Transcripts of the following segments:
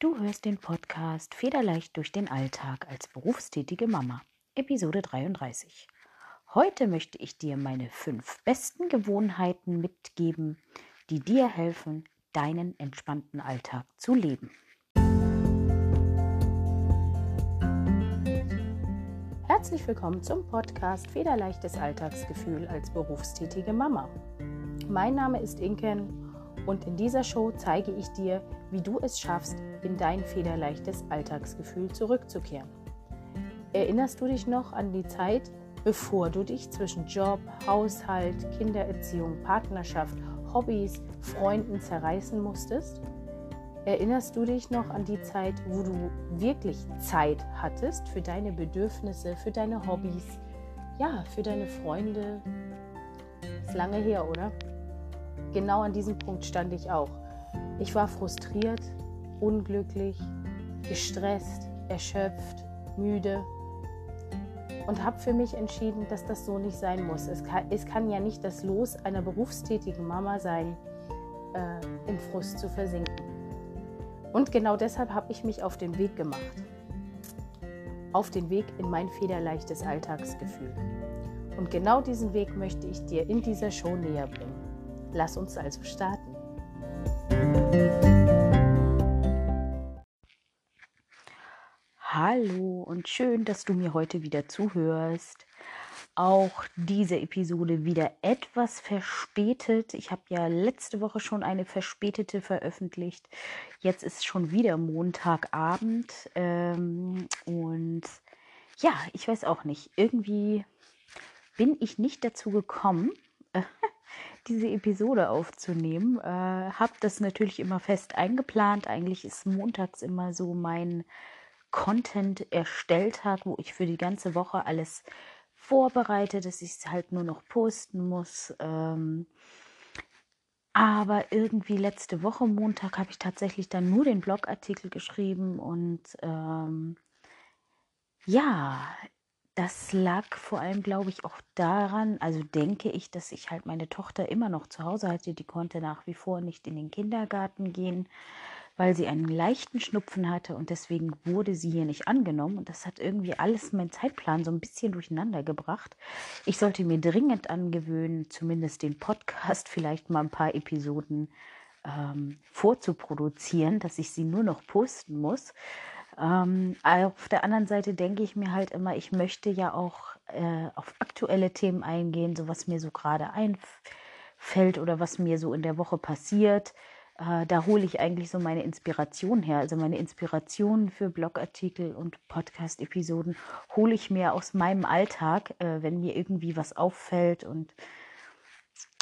Du hörst den Podcast Federleicht durch den Alltag als berufstätige Mama, Episode 33. Heute möchte ich dir meine fünf besten Gewohnheiten mitgeben, die dir helfen, deinen entspannten Alltag zu leben. Herzlich willkommen zum Podcast Federleichtes Alltagsgefühl als berufstätige Mama. Mein Name ist Inken und in dieser Show zeige ich dir, wie du es schaffst, in dein federleichtes Alltagsgefühl zurückzukehren. Erinnerst du dich noch an die Zeit, bevor du dich zwischen Job, Haushalt, Kindererziehung, Partnerschaft, Hobbys, Freunden zerreißen musstest? Erinnerst du dich noch an die Zeit, wo du wirklich Zeit hattest für deine Bedürfnisse, für deine Hobbys, ja, für deine Freunde? Ist lange her, oder? Genau an diesem Punkt stand ich auch. Ich war frustriert, unglücklich, gestresst, erschöpft, müde und habe für mich entschieden, dass das so nicht sein muss. Es kann, es kann ja nicht das Los einer berufstätigen Mama sein, äh, im Frust zu versinken. Und genau deshalb habe ich mich auf den Weg gemacht. Auf den Weg in mein federleichtes Alltagsgefühl. Und genau diesen Weg möchte ich dir in dieser Show näher bringen. Lass uns also starten. Hallo und schön, dass du mir heute wieder zuhörst. Auch diese Episode wieder etwas verspätet. Ich habe ja letzte Woche schon eine verspätete veröffentlicht. Jetzt ist schon wieder Montagabend. Ähm, und ja, ich weiß auch nicht. Irgendwie bin ich nicht dazu gekommen, diese Episode aufzunehmen. Äh, habe das natürlich immer fest eingeplant. Eigentlich ist montags immer so mein Content-Erstelltag, wo ich für die ganze Woche alles vorbereite, dass ich es halt nur noch posten muss. Ähm, aber irgendwie letzte Woche Montag habe ich tatsächlich dann nur den Blogartikel geschrieben und ähm, ja, das lag vor allem, glaube ich, auch daran, also denke ich, dass ich halt meine Tochter immer noch zu Hause hatte. Die konnte nach wie vor nicht in den Kindergarten gehen, weil sie einen leichten Schnupfen hatte und deswegen wurde sie hier nicht angenommen. Und das hat irgendwie alles meinen Zeitplan so ein bisschen durcheinander gebracht. Ich sollte mir dringend angewöhnen, zumindest den Podcast vielleicht mal ein paar Episoden ähm, vorzuproduzieren, dass ich sie nur noch posten muss. Ähm, auf der anderen Seite denke ich mir halt immer, ich möchte ja auch äh, auf aktuelle Themen eingehen, so was mir so gerade einfällt oder was mir so in der Woche passiert. Äh, da hole ich eigentlich so meine Inspiration her. Also meine Inspiration für Blogartikel und Podcast-Episoden hole ich mir aus meinem Alltag, äh, wenn mir irgendwie was auffällt und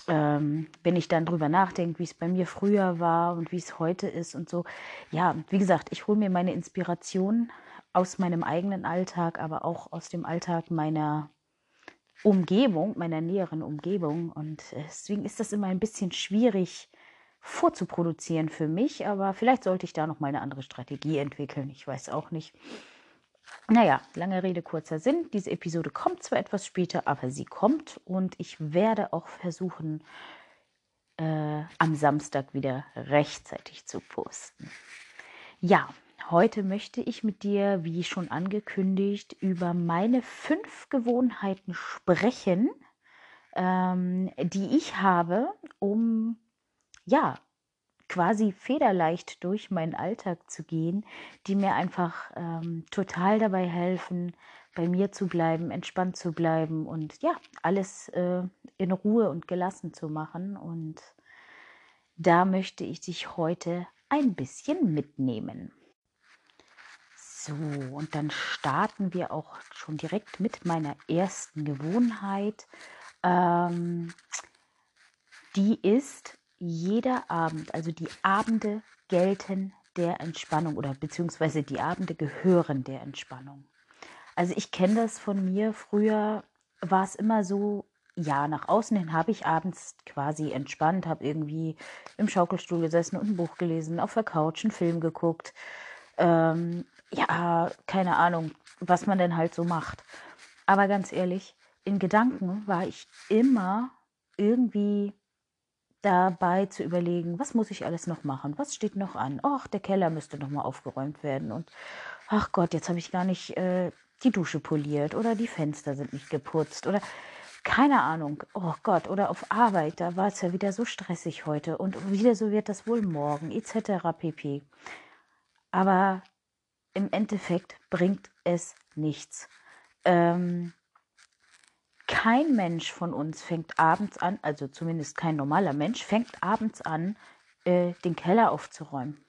ähm, wenn ich dann drüber nachdenke, wie es bei mir früher war und wie es heute ist und so. Ja, wie gesagt, ich hole mir meine Inspiration aus meinem eigenen Alltag, aber auch aus dem Alltag meiner Umgebung, meiner näheren Umgebung. Und deswegen ist das immer ein bisschen schwierig vorzuproduzieren für mich, aber vielleicht sollte ich da noch mal eine andere Strategie entwickeln. Ich weiß auch nicht. Naja, lange Rede, kurzer Sinn. Diese Episode kommt zwar etwas später, aber sie kommt und ich werde auch versuchen, äh, am Samstag wieder rechtzeitig zu posten. Ja, heute möchte ich mit dir, wie schon angekündigt, über meine fünf Gewohnheiten sprechen, ähm, die ich habe, um ja quasi federleicht durch meinen Alltag zu gehen, die mir einfach ähm, total dabei helfen, bei mir zu bleiben, entspannt zu bleiben und ja, alles äh, in Ruhe und gelassen zu machen. Und da möchte ich dich heute ein bisschen mitnehmen. So, und dann starten wir auch schon direkt mit meiner ersten Gewohnheit. Ähm, die ist jeder Abend, also die Abende gelten der Entspannung oder beziehungsweise die Abende gehören der Entspannung. Also ich kenne das von mir. Früher war es immer so, ja, nach außen hin habe ich abends quasi entspannt, habe irgendwie im Schaukelstuhl gesessen und ein Buch gelesen, auf der Couch einen Film geguckt. Ähm, ja, keine Ahnung, was man denn halt so macht. Aber ganz ehrlich, in Gedanken war ich immer irgendwie dabei zu überlegen, was muss ich alles noch machen? Was steht noch an? Ach, der Keller müsste noch mal aufgeräumt werden. Und ach Gott, jetzt habe ich gar nicht äh, die Dusche poliert oder die Fenster sind nicht geputzt oder keine Ahnung. Oh Gott, oder auf Arbeit, da war es ja wieder so stressig heute und wieder so wird das wohl morgen, etc. pp. Aber im Endeffekt bringt es nichts. Ähm, kein Mensch von uns fängt abends an, also zumindest kein normaler Mensch, fängt abends an, äh, den Keller aufzuräumen.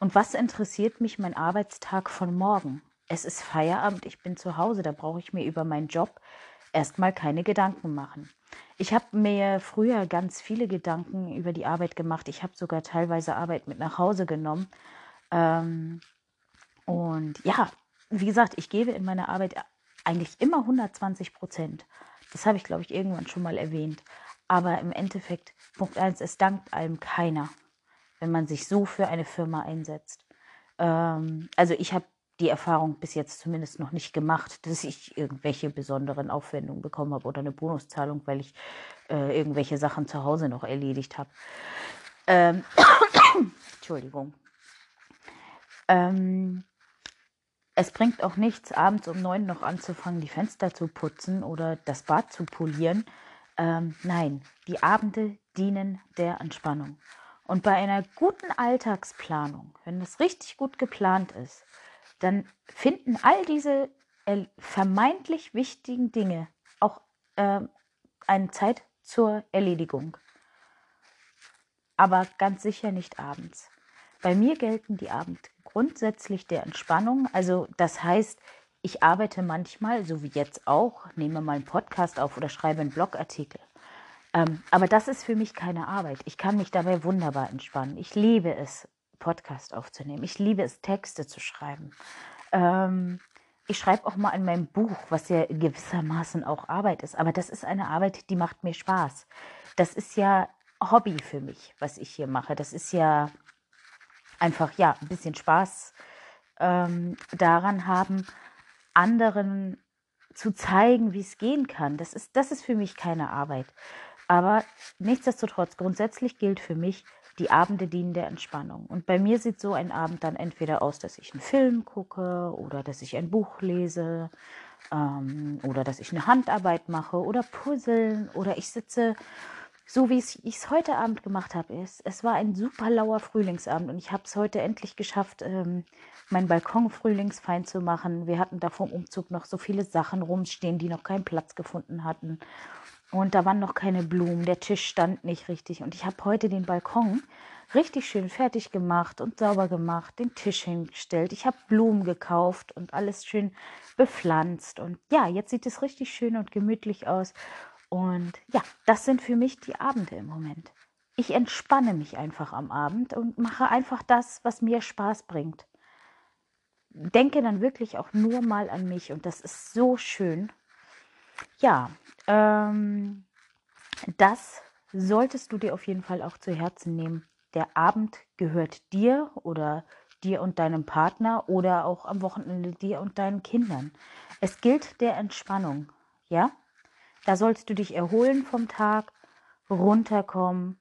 Und was interessiert mich mein Arbeitstag von morgen? Es ist Feierabend, ich bin zu Hause, da brauche ich mir über meinen Job erstmal keine Gedanken machen. Ich habe mir früher ganz viele Gedanken über die Arbeit gemacht. Ich habe sogar teilweise Arbeit mit nach Hause genommen. Ähm, und ja, wie gesagt, ich gebe in meiner Arbeit eigentlich immer 120 Prozent. Das habe ich, glaube ich, irgendwann schon mal erwähnt. Aber im Endeffekt, Punkt 1, es dankt einem keiner, wenn man sich so für eine Firma einsetzt. Ähm, also ich habe die Erfahrung bis jetzt zumindest noch nicht gemacht, dass ich irgendwelche besonderen Aufwendungen bekommen habe oder eine Bonuszahlung, weil ich äh, irgendwelche Sachen zu Hause noch erledigt habe. Ähm, Entschuldigung. Ähm, es bringt auch nichts, abends um neun noch anzufangen, die Fenster zu putzen oder das Bad zu polieren. Ähm, nein, die Abende dienen der Entspannung. Und bei einer guten Alltagsplanung, wenn das richtig gut geplant ist, dann finden all diese äh, vermeintlich wichtigen Dinge auch äh, eine Zeit zur Erledigung. Aber ganz sicher nicht abends. Bei mir gelten die Abend grundsätzlich der Entspannung. Also das heißt, ich arbeite manchmal, so wie jetzt auch, nehme mal einen Podcast auf oder schreibe einen Blogartikel. Ähm, aber das ist für mich keine Arbeit. Ich kann mich dabei wunderbar entspannen. Ich liebe es, Podcast aufzunehmen. Ich liebe es, Texte zu schreiben. Ähm, ich schreibe auch mal an meinem Buch, was ja gewissermaßen auch Arbeit ist. Aber das ist eine Arbeit, die macht mir Spaß. Das ist ja Hobby für mich, was ich hier mache. Das ist ja einfach, ja, ein bisschen Spaß ähm, daran haben, anderen zu zeigen, wie es gehen kann. Das ist, das ist für mich keine Arbeit. Aber nichtsdestotrotz, grundsätzlich gilt für mich, die Abende dienen der Entspannung. Und bei mir sieht so ein Abend dann entweder aus, dass ich einen Film gucke oder dass ich ein Buch lese ähm, oder dass ich eine Handarbeit mache oder puzzeln oder ich sitze, so wie ich es heute Abend gemacht habe. Es, es war ein super lauer Frühlingsabend und ich habe es heute endlich geschafft, ähm, meinen Balkon frühlingsfein zu machen. Wir hatten da vom Umzug noch so viele Sachen rumstehen, die noch keinen Platz gefunden hatten. Und da waren noch keine Blumen, der Tisch stand nicht richtig. Und ich habe heute den Balkon richtig schön fertig gemacht und sauber gemacht, den Tisch hingestellt. Ich habe Blumen gekauft und alles schön bepflanzt. Und ja, jetzt sieht es richtig schön und gemütlich aus. Und ja, das sind für mich die Abende im Moment. Ich entspanne mich einfach am Abend und mache einfach das, was mir Spaß bringt. Denke dann wirklich auch nur mal an mich und das ist so schön. Ja, ähm, das solltest du dir auf jeden Fall auch zu Herzen nehmen. Der Abend gehört dir oder dir und deinem Partner oder auch am Wochenende dir und deinen Kindern. Es gilt der Entspannung, ja? Da sollst du dich erholen vom Tag, runterkommen.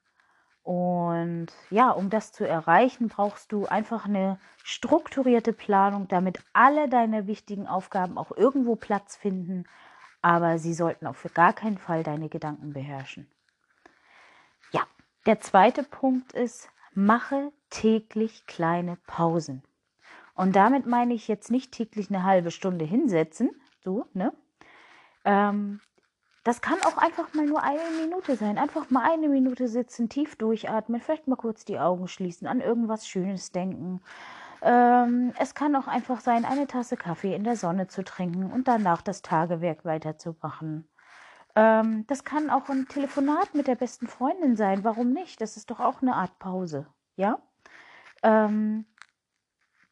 Und ja, um das zu erreichen, brauchst du einfach eine strukturierte Planung, damit alle deine wichtigen Aufgaben auch irgendwo Platz finden aber sie sollten auch für gar keinen Fall deine Gedanken beherrschen. Ja, der zweite Punkt ist, mache täglich kleine Pausen. Und damit meine ich jetzt nicht täglich eine halbe Stunde hinsetzen, so, ne? Ähm, das kann auch einfach mal nur eine Minute sein. Einfach mal eine Minute sitzen, tief durchatmen, vielleicht mal kurz die Augen schließen, an irgendwas Schönes denken, ähm, es kann auch einfach sein, eine Tasse Kaffee in der Sonne zu trinken und danach das Tagewerk weiterzumachen. Ähm, das kann auch ein Telefonat mit der besten Freundin sein. Warum nicht? Das ist doch auch eine Art Pause. Ja? Ähm,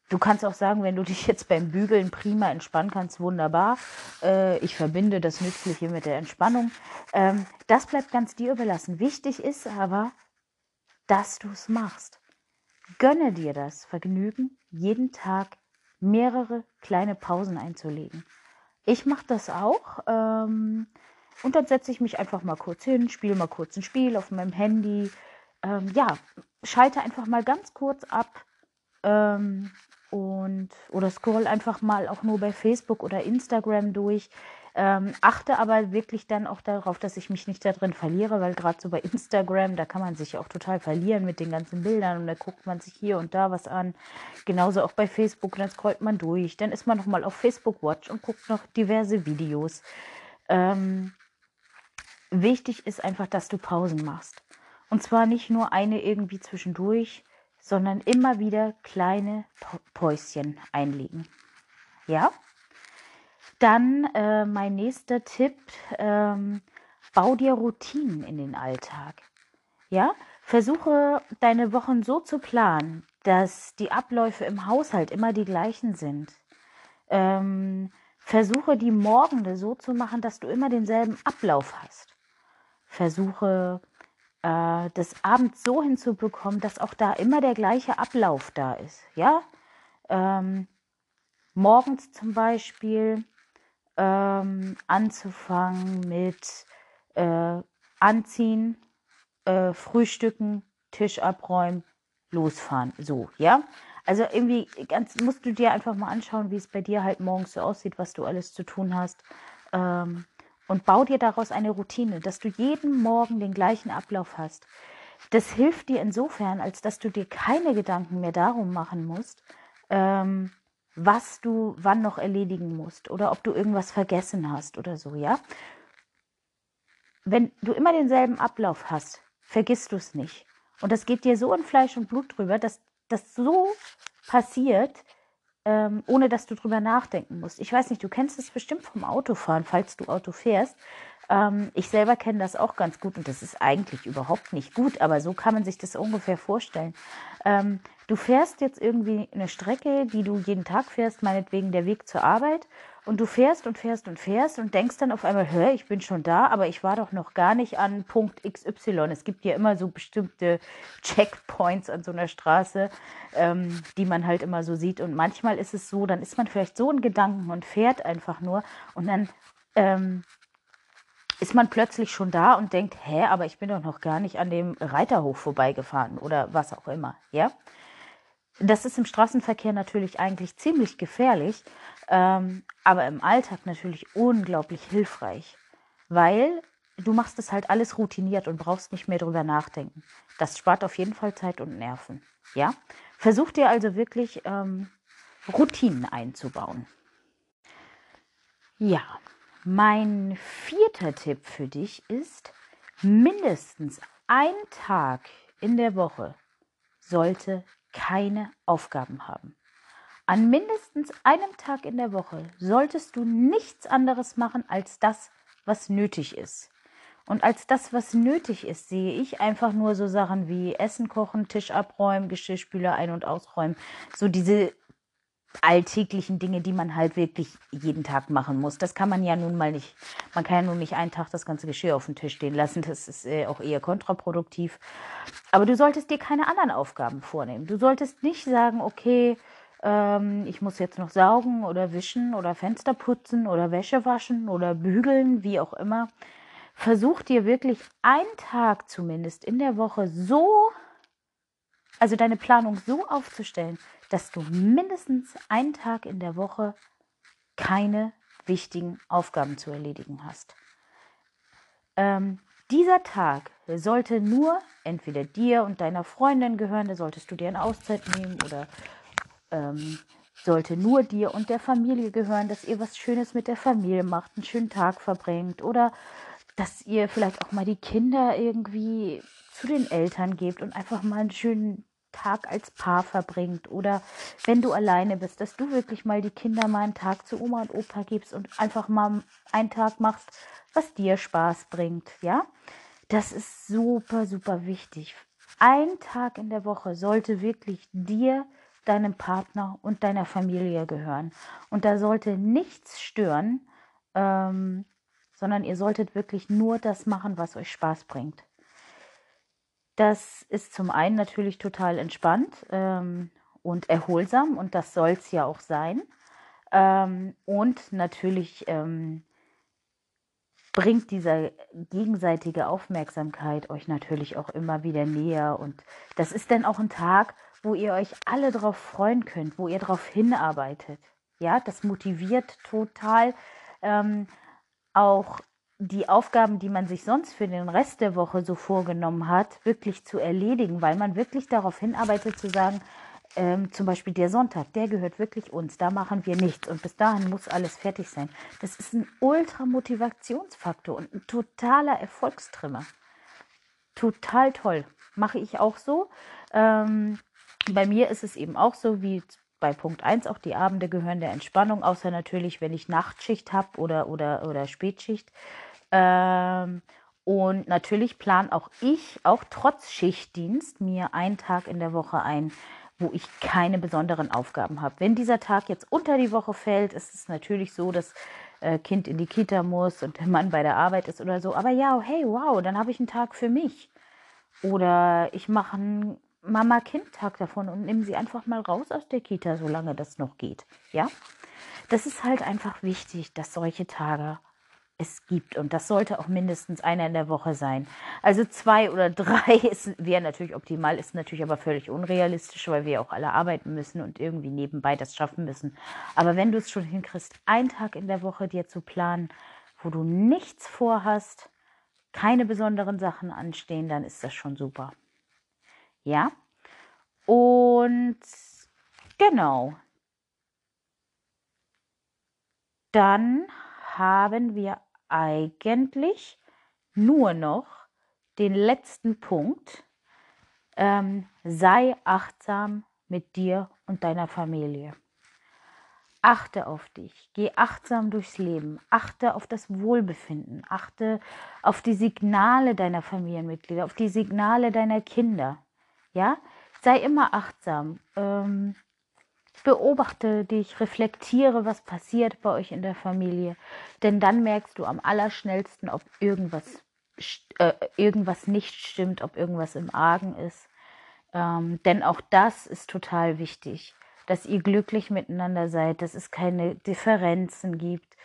du kannst auch sagen, wenn du dich jetzt beim Bügeln prima entspannen kannst, wunderbar. Äh, ich verbinde das Nützliche mit der Entspannung. Ähm, das bleibt ganz dir überlassen. Wichtig ist aber, dass du es machst. Gönne dir das Vergnügen, jeden Tag mehrere kleine Pausen einzulegen. Ich mache das auch. Ähm, Und dann setze ich mich einfach mal kurz hin, spiele mal kurz ein Spiel auf meinem Handy. Ähm, ja, schalte einfach mal ganz kurz ab ähm, und oder scroll einfach mal auch nur bei Facebook oder Instagram durch. Ähm, achte aber wirklich dann auch darauf, dass ich mich nicht da drin verliere, weil gerade so bei Instagram, da kann man sich auch total verlieren mit den ganzen Bildern und da guckt man sich hier und da was an. Genauso auch bei Facebook, dann scrollt man durch, dann ist man nochmal auf Facebook Watch und guckt noch diverse Videos. Ähm, wichtig ist einfach, dass du Pausen machst. Und zwar nicht nur eine irgendwie zwischendurch, sondern immer wieder kleine Päuschen einlegen. Ja? Dann äh, mein nächster Tipp, ähm, bau dir Routinen in den Alltag. Ja, versuche deine Wochen so zu planen, dass die Abläufe im Haushalt immer die gleichen sind. Ähm, versuche die Morgende so zu machen, dass du immer denselben Ablauf hast. Versuche äh, das abends so hinzubekommen, dass auch da immer der gleiche Ablauf da ist. Ja, ähm, morgens zum Beispiel ähm, anzufangen mit äh, Anziehen, äh, Frühstücken, Tisch abräumen, losfahren. So, ja. Also irgendwie ganz musst du dir einfach mal anschauen, wie es bei dir halt morgens so aussieht, was du alles zu tun hast. Ähm, und bau dir daraus eine Routine, dass du jeden Morgen den gleichen Ablauf hast. Das hilft dir insofern, als dass du dir keine Gedanken mehr darum machen musst, ähm, was du wann noch erledigen musst oder ob du irgendwas vergessen hast oder so, ja? Wenn du immer denselben Ablauf hast, vergisst du es nicht. Und das geht dir so in Fleisch und Blut drüber, dass das so passiert, ähm, ohne dass du drüber nachdenken musst. Ich weiß nicht, du kennst es bestimmt vom Autofahren, falls du Auto fährst. Ähm, ich selber kenne das auch ganz gut und das ist eigentlich überhaupt nicht gut, aber so kann man sich das ungefähr vorstellen. Ähm, du fährst jetzt irgendwie eine Strecke, die du jeden Tag fährst, meinetwegen der Weg zur Arbeit und du fährst und fährst und fährst und denkst dann auf einmal, hör, ich bin schon da, aber ich war doch noch gar nicht an Punkt XY. Es gibt ja immer so bestimmte Checkpoints an so einer Straße, ähm, die man halt immer so sieht. Und manchmal ist es so, dann ist man vielleicht so in Gedanken und fährt einfach nur und dann ähm, ist man plötzlich schon da und denkt, hä, aber ich bin doch noch gar nicht an dem Reiterhof vorbeigefahren oder was auch immer, ja? Das ist im Straßenverkehr natürlich eigentlich ziemlich gefährlich, ähm, aber im Alltag natürlich unglaublich hilfreich, weil du machst es halt alles routiniert und brauchst nicht mehr drüber nachdenken. Das spart auf jeden Fall Zeit und Nerven. Ja, versuch dir also wirklich ähm, Routinen einzubauen. Ja, mein vierter Tipp für dich ist, mindestens ein Tag in der Woche sollte keine Aufgaben haben. An mindestens einem Tag in der Woche solltest du nichts anderes machen als das, was nötig ist. Und als das, was nötig ist, sehe ich einfach nur so Sachen wie Essen kochen, Tisch abräumen, Geschirrspüler ein- und ausräumen. So diese alltäglichen Dinge, die man halt wirklich jeden Tag machen muss. Das kann man ja nun mal nicht. Man kann ja nun nicht einen Tag das ganze Geschirr auf dem Tisch stehen lassen. Das ist äh, auch eher kontraproduktiv. Aber du solltest dir keine anderen Aufgaben vornehmen. Du solltest nicht sagen, okay, ähm, ich muss jetzt noch saugen oder wischen oder Fenster putzen oder Wäsche waschen oder bügeln, wie auch immer. Versuch dir wirklich einen Tag zumindest in der Woche so, also deine Planung so aufzustellen, dass du mindestens einen Tag in der Woche keine wichtigen Aufgaben zu erledigen hast. Ähm, dieser Tag sollte nur entweder dir und deiner Freundin gehören, da solltest du dir eine Auszeit nehmen oder ähm, sollte nur dir und der Familie gehören, dass ihr was Schönes mit der Familie macht, einen schönen Tag verbringt oder dass ihr vielleicht auch mal die Kinder irgendwie zu den Eltern gebt und einfach mal einen schönen Tag als Paar verbringt oder wenn du alleine bist, dass du wirklich mal die Kinder mal einen Tag zu Oma und Opa gibst und einfach mal einen Tag machst, was dir Spaß bringt, ja? Das ist super, super wichtig. Ein Tag in der Woche sollte wirklich dir, deinem Partner und deiner Familie gehören. Und da sollte nichts stören, ähm, sondern ihr solltet wirklich nur das machen, was euch Spaß bringt. Das ist zum einen natürlich total entspannt ähm, und erholsam und das soll es ja auch sein. Ähm, und natürlich ähm, bringt diese gegenseitige Aufmerksamkeit euch natürlich auch immer wieder näher. Und das ist dann auch ein Tag, wo ihr euch alle darauf freuen könnt, wo ihr darauf hinarbeitet. Ja, das motiviert total ähm, auch die Aufgaben, die man sich sonst für den Rest der Woche so vorgenommen hat, wirklich zu erledigen, weil man wirklich darauf hinarbeitet zu sagen, ähm, zum Beispiel der Sonntag, der gehört wirklich uns, da machen wir nichts und bis dahin muss alles fertig sein. Das ist ein Ultra-Motivationsfaktor und ein totaler Erfolgstrimmer. Total toll. Mache ich auch so. Ähm, bei mir ist es eben auch so, wie bei Punkt 1 auch die Abende gehören der Entspannung, außer natürlich, wenn ich Nachtschicht habe oder, oder, oder Spätschicht. Ähm, und natürlich plan auch ich, auch trotz Schichtdienst, mir einen Tag in der Woche ein, wo ich keine besonderen Aufgaben habe. Wenn dieser Tag jetzt unter die Woche fällt, ist es natürlich so, dass äh, Kind in die Kita muss und der Mann bei der Arbeit ist oder so. Aber ja, hey, wow, dann habe ich einen Tag für mich. Oder ich mache einen Mama-Kind-Tag davon und nehme sie einfach mal raus aus der Kita, solange das noch geht. Ja, das ist halt einfach wichtig, dass solche Tage es gibt. Und das sollte auch mindestens einer in der Woche sein. Also zwei oder drei wäre natürlich optimal, ist natürlich aber völlig unrealistisch, weil wir auch alle arbeiten müssen und irgendwie nebenbei das schaffen müssen. Aber wenn du es schon hinkriegst, einen Tag in der Woche dir zu planen, wo du nichts vorhast, keine besonderen Sachen anstehen, dann ist das schon super. Ja? Und genau. Dann haben wir eigentlich nur noch den letzten Punkt. Ähm, sei achtsam mit dir und deiner Familie. Achte auf dich, geh achtsam durchs Leben, achte auf das Wohlbefinden, achte auf die Signale deiner Familienmitglieder, auf die Signale deiner Kinder. Ja, sei immer achtsam. Ähm, beobachte dich, reflektiere, was passiert bei euch in der Familie. Denn dann merkst du am allerschnellsten, ob irgendwas, äh, irgendwas nicht stimmt, ob irgendwas im Argen ist. Ähm, denn auch das ist total wichtig, dass ihr glücklich miteinander seid, dass es keine Differenzen gibt,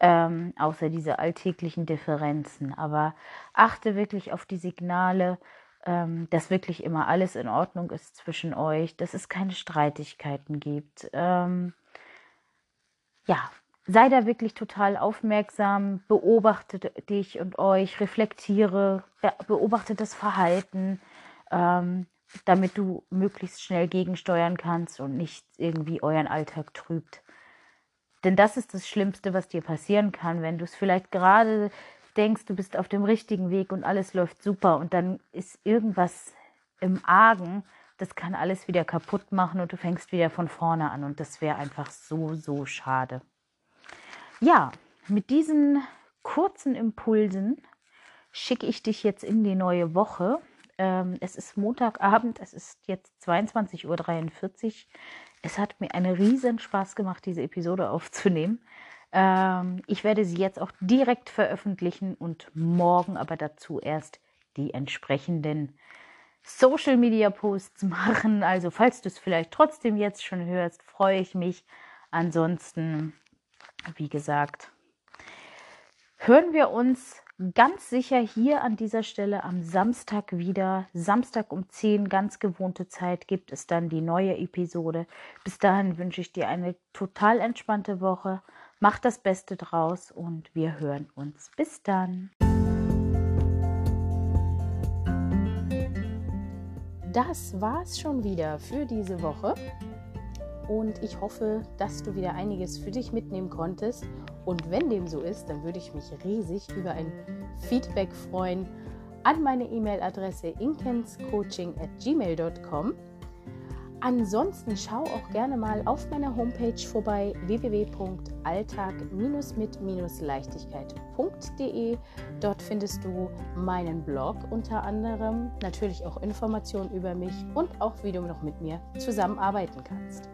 ähm, außer diese alltäglichen Differenzen. Aber achte wirklich auf die Signale, ähm, dass wirklich immer alles in Ordnung ist zwischen euch, dass es keine Streitigkeiten gibt. Ähm, ja, sei da wirklich total aufmerksam, beobachte dich und euch, reflektiere, beobachte das Verhalten, ähm, damit du möglichst schnell gegensteuern kannst und nicht irgendwie euren Alltag trübt. Denn das ist das Schlimmste, was dir passieren kann, wenn du es vielleicht gerade denkst, du bist auf dem richtigen Weg und alles läuft super und dann ist irgendwas im Argen, das kann alles wieder kaputt machen und du fängst wieder von vorne an und das wäre einfach so, so schade. Ja, mit diesen kurzen Impulsen schicke ich dich jetzt in die neue Woche. Ähm, es ist Montagabend, es ist jetzt 22.43 Uhr. Es hat mir einen riesen Spaß gemacht, diese Episode aufzunehmen. Ähm, ich werde sie jetzt auch direkt veröffentlichen und morgen aber dazu erst die entsprechenden Social Media Posts machen. Also falls du es vielleicht trotzdem jetzt schon hörst, freue ich mich. Ansonsten, wie gesagt, hören wir uns ganz sicher hier an dieser Stelle am Samstag wieder. Samstag um 10, ganz gewohnte Zeit, gibt es dann die neue Episode. Bis dahin wünsche ich dir eine total entspannte Woche. Mach das Beste draus und wir hören uns. Bis dann. Das war's schon wieder für diese Woche. Und ich hoffe, dass du wieder einiges für dich mitnehmen konntest. Und wenn dem so ist, dann würde ich mich riesig über ein Feedback freuen an meine E-Mail-Adresse inkenscoaching at gmail.com. Ansonsten schau auch gerne mal auf meiner Homepage vorbei www.alltag-mit-leichtigkeit.de. Dort findest du meinen Blog unter anderem, natürlich auch Informationen über mich und auch wie du noch mit mir zusammenarbeiten kannst.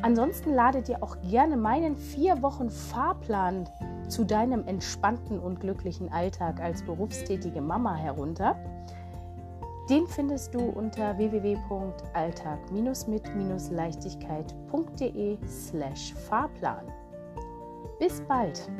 Ansonsten lade dir auch gerne meinen vier Wochen Fahrplan zu deinem entspannten und glücklichen Alltag als berufstätige Mama herunter. Den findest du unter www.alltag-mit-leichtigkeit.de slash Fahrplan. Bis bald!